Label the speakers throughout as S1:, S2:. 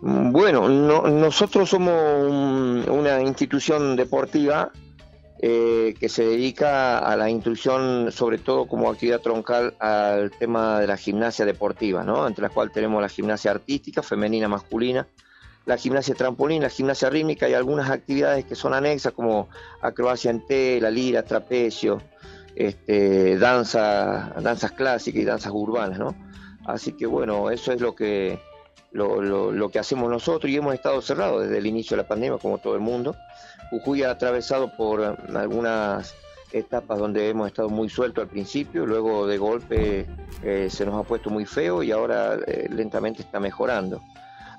S1: Bueno, nosotros somos una institución deportiva eh, que se dedica a la instrucción, sobre todo como actividad troncal, al tema de la gimnasia deportiva, ¿no? entre las cuales tenemos la gimnasia artística, femenina, masculina, la gimnasia trampolín, la gimnasia rítmica y algunas actividades que son anexas como acrobacia en tela, lira, trapecio, este, danza, danzas clásicas y danzas urbanas, ¿no? Así que bueno, eso es lo que, lo, lo, que hacemos nosotros y hemos estado cerrados desde el inicio de la pandemia, como todo el mundo. Jujuy ha atravesado por algunas etapas donde hemos estado muy sueltos al principio, luego de golpe eh, se nos ha puesto muy feo y ahora eh, lentamente está mejorando.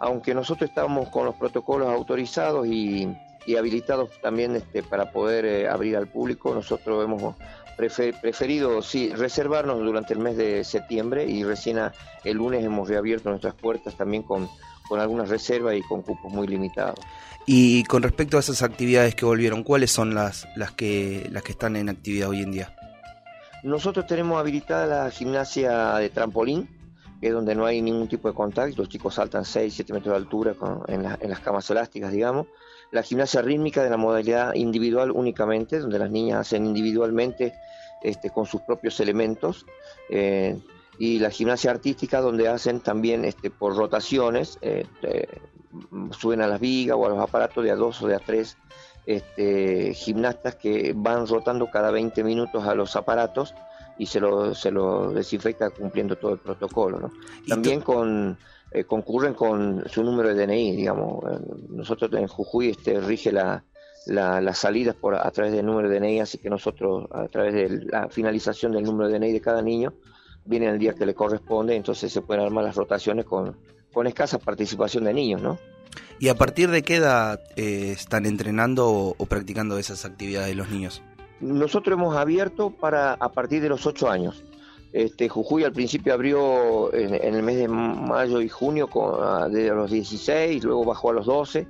S1: Aunque nosotros estamos con los protocolos autorizados y, habilitados también este, para poder eh, abrir al público, nosotros hemos preferido sí, reservarnos durante el mes de septiembre y recién el lunes hemos reabierto nuestras puertas también con, con algunas reservas y con cupos muy limitados.
S2: Y con respecto a esas actividades que volvieron, ¿cuáles son las, las, que, las que están en actividad hoy en día?
S1: Nosotros tenemos habilitada la gimnasia de trampolín, que es donde no hay ningún tipo de contacto, los chicos saltan 6, 7 metros de altura en, en las camas elásticas, digamos la gimnasia rítmica de la modalidad individual únicamente, donde las niñas hacen individualmente este, con sus propios elementos, eh, y la gimnasia artística donde hacen también este, por rotaciones, eh, suben a las vigas o a los aparatos de a dos o de a tres este, gimnastas que van rotando cada 20 minutos a los aparatos y se lo, se lo desinfecta cumpliendo todo el protocolo. También con eh, concurren con su número de DNI, digamos. Eh, nosotros en Jujuy este, rige la, las salidas por, a través del número de DNI, así que nosotros a través de la finalización del número de DNI de cada niño, viene el día que le corresponde, entonces se pueden armar las rotaciones con, con escasa participación de niños, ¿no?
S2: ¿Y a partir de qué edad eh, están entrenando o, practicando esas actividades los niños?
S1: Nosotros hemos abierto para a partir de los 8 años. Este, Jujuy al principio abrió en, el mes de mayo y junio con, de los 16, luego bajó a los 12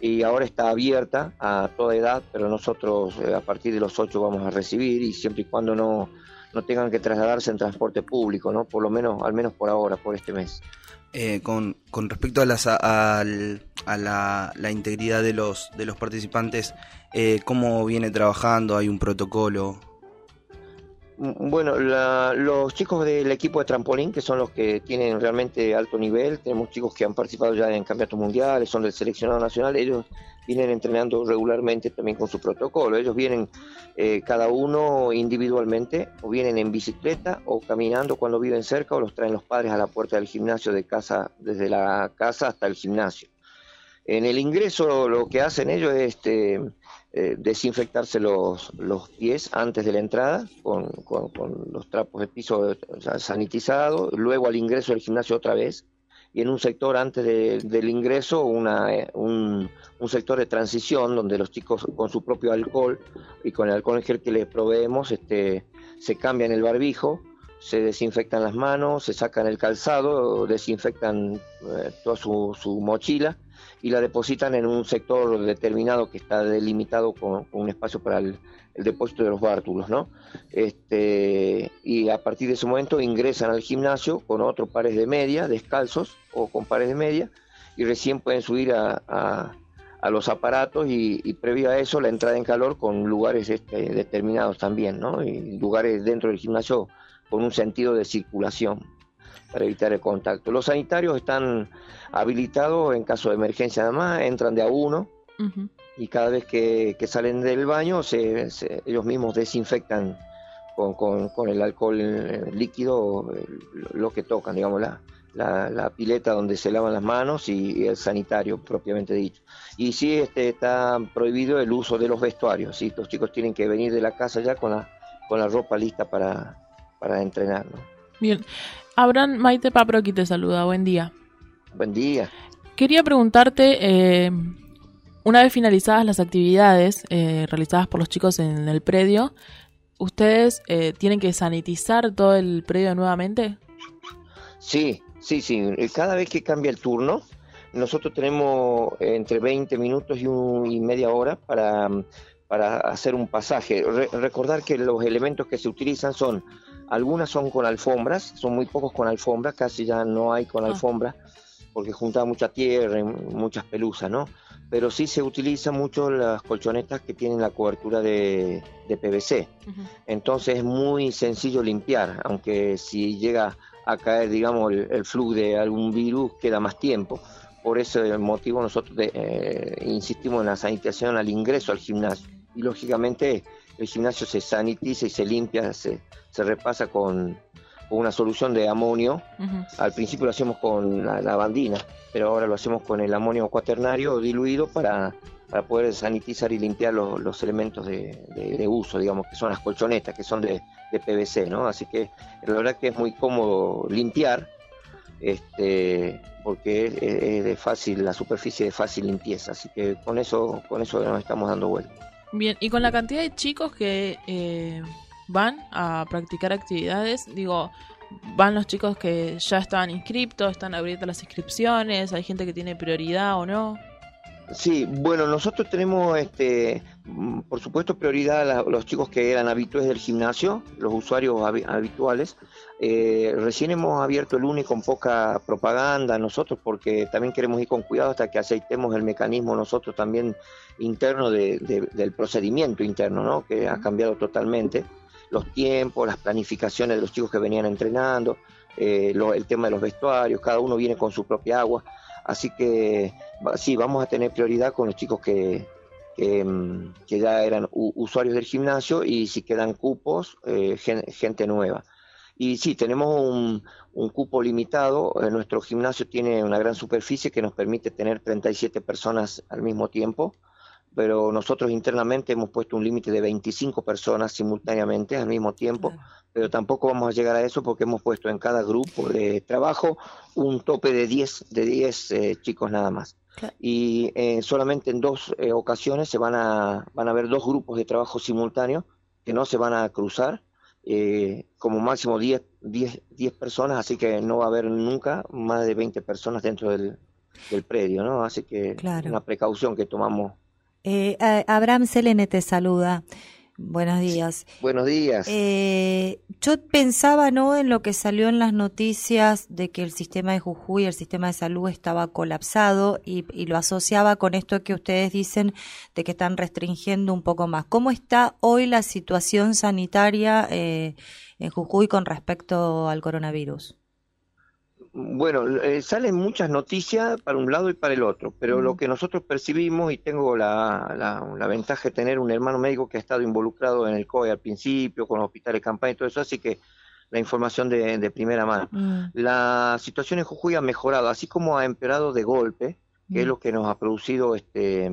S1: y ahora está abierta a toda edad, pero nosotros eh, a partir de los 8 vamos a recibir y siempre y cuando no, no tengan que trasladarse en transporte público, ¿no? Por lo menos, al menos por ahora, por este mes.
S2: Eh, con, con, respecto a, las, a, la, la, integridad de los, de los participantes, eh, ¿cómo viene trabajando? ¿Hay un protocolo?
S1: Mm, bueno, los chicos del equipo de trampolín, que son los que tienen realmente alto nivel, tenemos chicos que han participado ya en campeonatos mundiales, son del seleccionado nacional, ellos vienen entrenando regularmente también con su protocolo. Ellos vienen eh, cada uno individualmente, o vienen en bicicleta o caminando cuando viven cerca, o los traen los padres a la puerta del gimnasio de casa, desde la casa hasta el gimnasio. En el ingreso lo que hacen ellos es este, eh, desinfectarse los, los, pies antes de la entrada con, con, los trapos de piso sanitizados, luego al ingreso del gimnasio otra vez, y en un sector antes del ingreso una, eh, un, un, sector de transición donde los chicos con su propio alcohol y con el alcohol en gel que les proveemos este, se cambian el barbijo, se desinfectan las manos, se sacan el calzado, desinfectan eh, toda su mochila y la depositan en un sector determinado que está delimitado con, un espacio para el, depósito de los bártulos, ¿no? Este, y a partir de ese momento ingresan al gimnasio con otros pares de media, descalzos o con pares de media, y recién pueden subir a, a, los aparatos y, previo a eso la entrada en calor con lugares este, determinados también, ¿no? Y lugares dentro del gimnasio con un sentido de circulación para evitar el contacto. Los sanitarios están habilitados en caso de emergencia, además entran de a uno y cada vez que, salen del baño se, ellos mismos desinfectan con, con, el alcohol líquido lo que tocan, digamos, la, la, pileta donde se lavan las manos y, el sanitario propiamente dicho. Y sí este, está prohibido el uso de los vestuarios, ¿sí? los chicos tienen que venir de la casa ya con la, con la ropa lista para, para entrenar.
S3: Bien, Abraham Maite Paproqui te saluda, buen día.
S1: Buen día.
S3: Quería preguntarte, eh, una vez finalizadas las actividades eh, realizadas por los chicos en el predio, ¿ustedes eh, tienen que sanitizar todo el predio nuevamente?
S1: Sí, sí, sí. Cada vez que cambia el turno, nosotros tenemos entre 20 minutos y, y media hora para, para hacer un pasaje. recordar que los elementos que se utilizan son algunas son con alfombras, son muy pocos con alfombras, casi ya no hay con ah. alfombra. porque juntaba mucha tierra y muchas pelusas, ¿no? Pero sí se utilizan mucho las colchonetas que tienen la cobertura de, PVC. Entonces es muy sencillo limpiar, aunque si llega a caer, digamos, el, flujo de algún virus, queda más tiempo. Por ese motivo nosotros eh, insistimos en la sanitización al ingreso al gimnasio. Y lógicamente el gimnasio se sanitiza y se limpia, se, se repasa con, una solución de amonio. Al principio lo hacemos con la lavandina, pero ahora lo hacemos con el amonio cuaternario diluido para, poder sanitizar y limpiar los elementos de, uso, digamos, que son las colchonetas, que son de, PVC, ¿no? Así que la verdad que es muy cómodo limpiar, este, porque es, de fácil, la superficie de fácil limpieza, así que con eso, con eso nos estamos dando vuelta.
S3: Bien, y con la cantidad de chicos que eh, van a practicar actividades, digo, van los chicos que ya estaban inscriptos, están abiertas las inscripciones, hay gente que tiene prioridad o no.
S1: Sí, bueno, nosotros tenemos, este, por supuesto, prioridad a los chicos que eran habituales del gimnasio, los usuarios habituales. Eh, recién hemos abierto el lunes con poca propaganda nosotros, porque también queremos ir con cuidado hasta que aceitemos el mecanismo nosotros también interno del procedimiento interno, ¿no? que ha cambiado totalmente los tiempos, las planificaciones de los chicos que venían entrenando, eh, el tema de los vestuarios, cada uno viene con su propia agua. Así que sí, vamos a tener prioridad con los chicos que, que, mm, ya eran usuarios del gimnasio y si quedan cupos, eh, gente nueva. Y sí, tenemos un, un cupo limitado. Eh, nuestro gimnasio tiene una gran superficie que nos permite tener 37 personas al mismo tiempo pero nosotros internamente hemos puesto un límite de 25 personas simultáneamente al mismo tiempo, pero tampoco vamos a llegar a eso porque hemos puesto en cada grupo de trabajo un tope de 10, de 10 eh, chicos nada más. Y eh, solamente en dos eh, ocasiones se van a, van a haber dos grupos de trabajo simultáneos que no se van a cruzar, como máximo 10, 10, 10 personas, así que no va a haber nunca más de 20 personas dentro del, del predio, ¿no? Así que es una precaución que tomamos
S4: eh, Abraham Selene te saluda. Buenos días.
S1: Buenos días.
S4: Eh, yo pensaba, ¿no?, en lo que salió en las noticias de que el sistema de Jujuy, el sistema de salud estaba colapsado y, lo asociaba con esto que ustedes dicen de que están restringiendo un poco más. ¿Cómo está hoy la situación sanitaria eh, en Jujuy con respecto al coronavirus?
S1: Bueno, eh, salen muchas noticias para un lado y para el otro, pero lo que nosotros percibimos, y tengo la, la, ventaja de tener un hermano médico que ha estado involucrado en el COE al principio, con hospitales de campaña y todo eso, así que la información de, primera mano. Mm. La situación en Jujuy ha mejorado, así como ha empeorado de golpe, que es mm. lo que nos ha producido este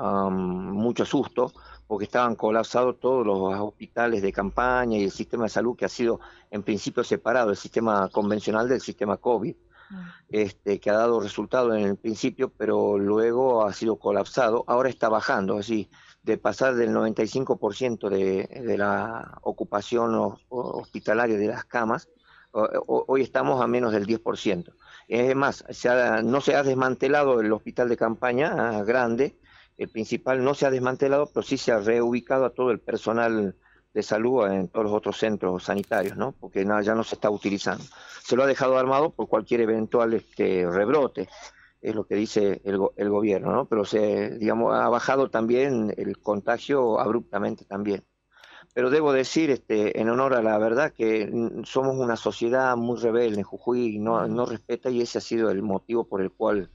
S1: mucho susto, porque estaban colapsados todos los hospitales de campaña y el sistema de salud que ha sido en principio separado, el sistema convencional del sistema COVID, ah. este, que ha dado resultado en el principio, pero luego ha sido colapsado. Ahora está bajando, así, de pasar del 95% de, de la ocupación hospitalaria de las camas, hoy estamos a menos del 10%. Es más, no se ha desmantelado el hospital de campaña ah, grande, el principal no se ha desmantelado, pero sí se ha reubicado a todo el personal de salud en todos los otros centros sanitarios, ¿no? Porque nada, ya no se está utilizando. Se lo ha dejado armado por cualquier eventual este, rebrote, es lo que dice el, el gobierno, ¿no? Pero se, digamos, ha bajado también el contagio abruptamente también. Pero debo decir, este, en honor a la verdad, que somos una sociedad muy rebelde en Jujuy, no, no respeta y ese ha sido el motivo por el cual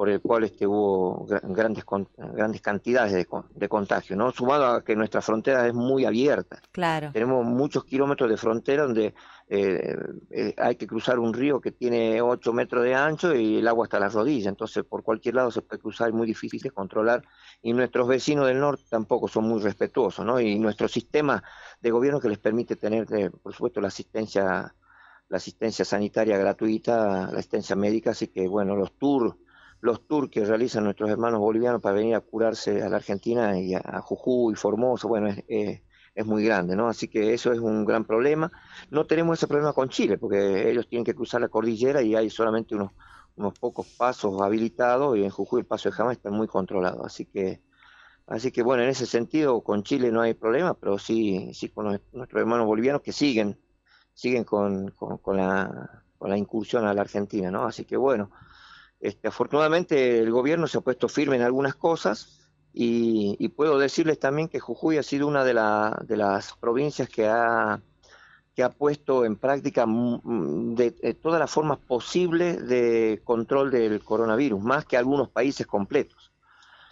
S1: por el cual este, hubo grandes, grandes cantidades de, de contagio, ¿no? Sumado a que nuestra frontera es muy abierta.
S4: Claro.
S1: Tenemos muchos kilómetros de frontera donde eh, eh, hay que cruzar un río que tiene 8 metros de ancho y el agua hasta las rodillas, entonces por cualquier lado se puede cruzar, es muy difícil de controlar. Y nuestros vecinos del norte tampoco son muy respetuosos, ¿no? Y nuestro sistema de gobierno que les permite tener, eh, por supuesto, la asistencia la asistencia sanitaria gratuita, la asistencia médica, así que bueno, los tours los tours que realizan nuestros hermanos bolivianos para venir a curarse a la Argentina y a, Jujuy, Formosa, bueno, es, es, muy grande, ¿no? Así que eso es un gran problema. No tenemos ese problema con Chile, porque ellos tienen que cruzar la cordillera y hay solamente unos, unos pocos pasos habilitados y en Jujuy el paso de Jamás está muy controlado. Así que, así que bueno, en ese sentido con Chile no hay problema, pero sí, sí con nuestros hermanos bolivianos que siguen, siguen con la, con la incursión a la Argentina, ¿no? Así que bueno, Este, afortunadamente el gobierno se ha puesto firme en algunas cosas y, puedo decirles también que Jujuy ha sido una de, de las provincias que ha, que ha puesto en práctica de, todas las formas posibles de control del coronavirus, más que algunos países completos.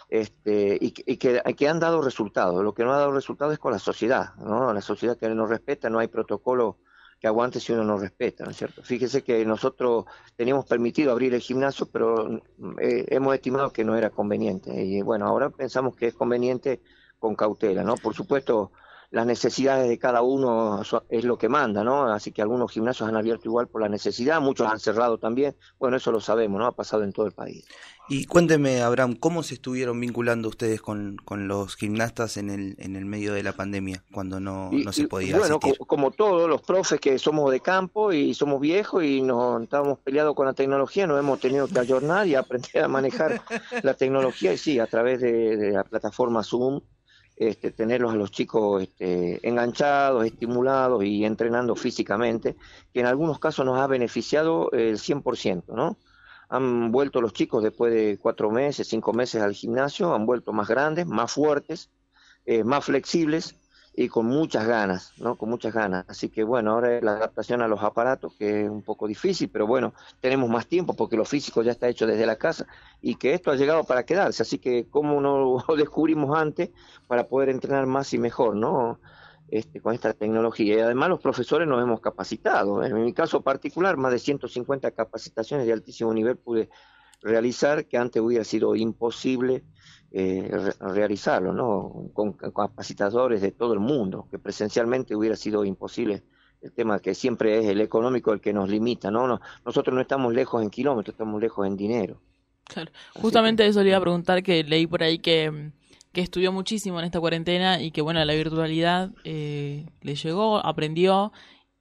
S1: Este, y, que, que, han dado resultados. Lo que no ha dado resultados es con la sociedad, ¿no? La sociedad que no respeta, no hay protocolo que aguante si uno no respeta, ¿no es cierto? Fíjese que nosotros teníamos permitido abrir el gimnasio, pero eh, hemos estimado que no era conveniente. Y bueno, ahora pensamos que es conveniente con cautela, ¿no? Por supuesto, las necesidades de cada uno es lo que manda, ¿no? Así que algunos gimnasios han abierto igual por la necesidad, muchos han cerrado también. Bueno, eso lo sabemos, ¿no? Ha pasado en todo el país.
S2: Y cuénteme, Abraham, ¿cómo se estuvieron vinculando ustedes con, con los gimnastas en el, en el medio de la pandemia, cuando no, no se podía
S1: Bueno, como, todos los profes que somos de campo y somos viejos y nos estábamos peleados con la tecnología, nos hemos tenido que ayornar y aprender a manejar la tecnología, y sí, a través de la plataforma Zoom este, tenerlos a los chicos este, enganchados, estimulados y entrenando físicamente, que en algunos casos nos ha beneficiado el 100%, ¿no? Han vuelto los chicos después de cuatro meses, cinco meses al gimnasio, han vuelto más grandes, más fuertes, eh, más flexibles y con muchas ganas, ¿no? Con muchas ganas. Así que bueno, ahora la adaptación a los aparatos, que es un poco difícil, pero bueno, tenemos más tiempo porque lo físico ya está hecho desde la casa y que esto ha llegado para quedarse. Así que, ¿cómo no lo descubrimos antes para poder entrenar más y mejor, ¿no? Este, con esta tecnología. Y además los profesores nos hemos capacitado. En mi caso particular, más de 150 capacitaciones de altísimo nivel pude realizar que antes hubiera sido imposible eh, realizarlo, ¿no? Con, capacitadores de todo el mundo, que presencialmente hubiera sido imposible. El tema que siempre es el económico el que nos limita, ¿no? no nosotros no estamos lejos en kilómetros, estamos lejos en dinero.
S3: Claro. Justamente eso le iba a preguntar, que leí por ahí que, que estudió muchísimo en esta cuarentena y que, bueno, la virtualidad eh, le llegó, aprendió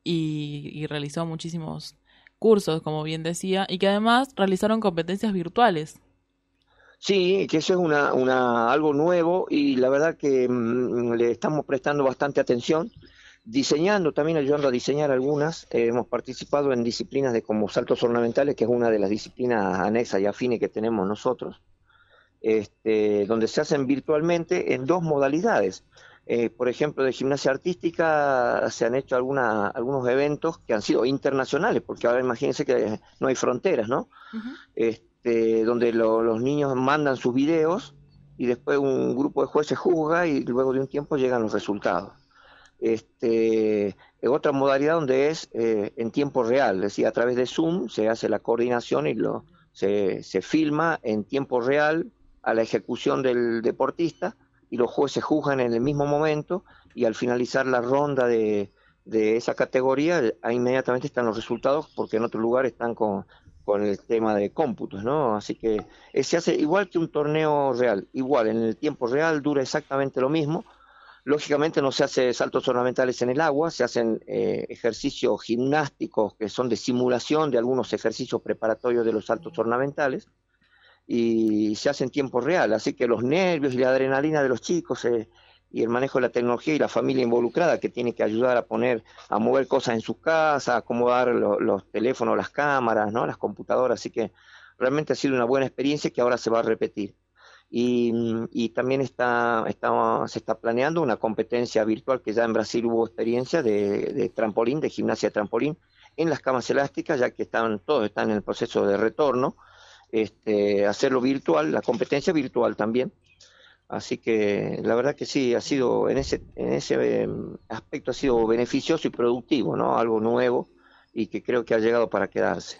S3: y, y realizó muchísimos cursos, como bien decía, y que además realizaron competencias virtuales.
S1: Sí, que eso es una, una, algo nuevo y la verdad que mm, le estamos prestando bastante atención, diseñando, también ayudando a diseñar algunas. Eh, hemos participado en disciplinas de como saltos ornamentales, que es una de las disciplinas anexas y afines que tenemos nosotros, este, donde se hacen virtualmente en dos modalidades. Eh, por ejemplo, de gimnasia artística se han hecho alguna, algunos eventos que han sido internacionales, porque ahora imagínense que no hay fronteras, ¿no? Este, donde los niños mandan sus videos y después un grupo de jueces juzga y luego de un tiempo llegan los resultados. Este, otra modalidad donde es eh, en tiempo real, es decir, a través de Zoom se hace la coordinación y lo, se, filma en tiempo real a la ejecución del deportista y los jueces juzgan en el mismo momento y al finalizar la ronda de esa categoría, inmediatamente están los resultados porque en otro lugar están con, con el tema de cómputos, ¿no? Así que eh, se hace igual que un torneo real, igual, en el tiempo real dura exactamente lo mismo. Lógicamente no se hace saltos ornamentales en el agua, se hacen eh, ejercicios gimnásticos que son de simulación de algunos ejercicios preparatorios de los saltos ornamentales y se hace en tiempo real, así que los nervios y la adrenalina de los chicos eh, y el manejo de la tecnología y la familia involucrada que tiene que ayudar a poner, a mover cosas en sus casas, a acomodar los teléfonos, las cámaras, ¿no? las computadoras, así que realmente ha sido una buena experiencia que ahora se va a repetir. Y, y también está, está, se está planeando una competencia virtual que ya en Brasil hubo experiencia de, de trampolín, de gimnasia de trampolín, en las camas elásticas, ya que están, todos están en el proceso de retorno, este, hacerlo virtual, la competencia virtual también, Así que la verdad que sí, ha sido en ese, en ese em, aspecto ha sido beneficioso y productivo, ¿no? Algo nuevo y que creo que ha llegado para quedarse.